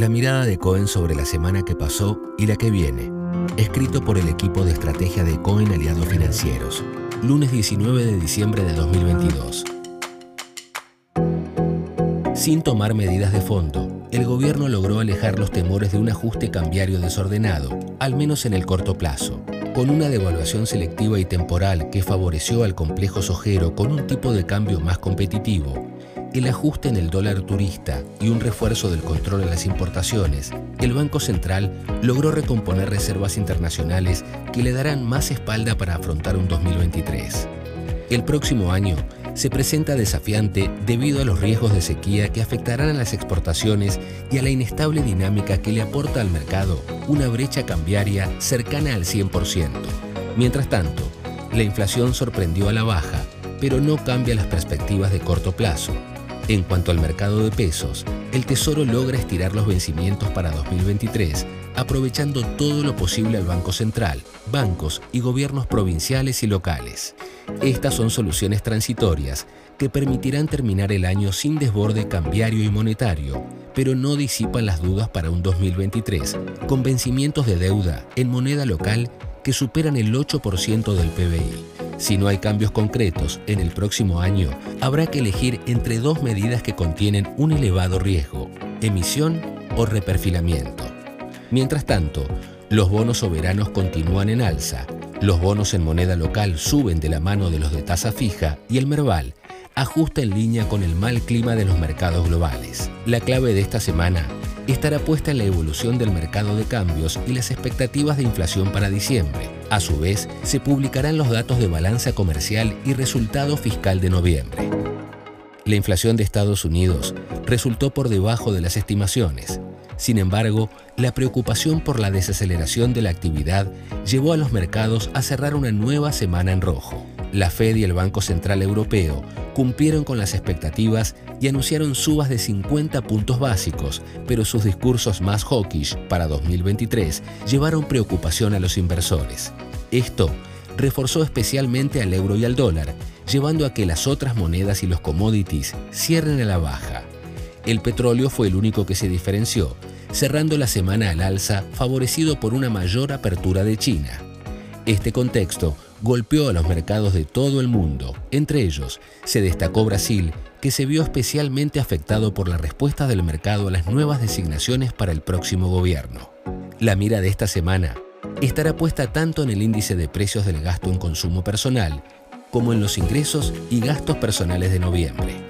La mirada de Cohen sobre la semana que pasó y la que viene. Escrito por el equipo de estrategia de Cohen Aliados Financieros. Lunes 19 de diciembre de 2022. Sin tomar medidas de fondo, el gobierno logró alejar los temores de un ajuste cambiario desordenado, al menos en el corto plazo, con una devaluación selectiva y temporal que favoreció al complejo sojero con un tipo de cambio más competitivo el ajuste en el dólar turista y un refuerzo del control de las importaciones, el Banco Central logró recomponer reservas internacionales que le darán más espalda para afrontar un 2023. El próximo año se presenta desafiante debido a los riesgos de sequía que afectarán a las exportaciones y a la inestable dinámica que le aporta al mercado una brecha cambiaria cercana al 100%. Mientras tanto, la inflación sorprendió a la baja, pero no cambia las perspectivas de corto plazo. En cuanto al mercado de pesos, el Tesoro logra estirar los vencimientos para 2023, aprovechando todo lo posible al Banco Central, bancos y gobiernos provinciales y locales. Estas son soluciones transitorias que permitirán terminar el año sin desborde cambiario y monetario, pero no disipan las dudas para un 2023, con vencimientos de deuda en moneda local que superan el 8% del PBI. Si no hay cambios concretos en el próximo año, habrá que elegir entre dos medidas que contienen un elevado riesgo, emisión o reperfilamiento. Mientras tanto, los bonos soberanos continúan en alza, los bonos en moneda local suben de la mano de los de tasa fija y el Merval ajusta en línea con el mal clima de los mercados globales. La clave de esta semana estará puesta en la evolución del mercado de cambios y las expectativas de inflación para diciembre. A su vez, se publicarán los datos de balanza comercial y resultado fiscal de noviembre. La inflación de Estados Unidos resultó por debajo de las estimaciones. Sin embargo, la preocupación por la desaceleración de la actividad llevó a los mercados a cerrar una nueva semana en rojo. La Fed y el Banco Central Europeo cumplieron con las expectativas y anunciaron subas de 50 puntos básicos, pero sus discursos más hawkish para 2023 llevaron preocupación a los inversores. Esto reforzó especialmente al euro y al dólar, llevando a que las otras monedas y los commodities cierren a la baja. El petróleo fue el único que se diferenció, cerrando la semana al alza favorecido por una mayor apertura de China. Este contexto golpeó a los mercados de todo el mundo. Entre ellos, se destacó Brasil, que se vio especialmente afectado por la respuesta del mercado a las nuevas designaciones para el próximo gobierno. La mira de esta semana estará puesta tanto en el índice de precios del gasto en consumo personal como en los ingresos y gastos personales de noviembre.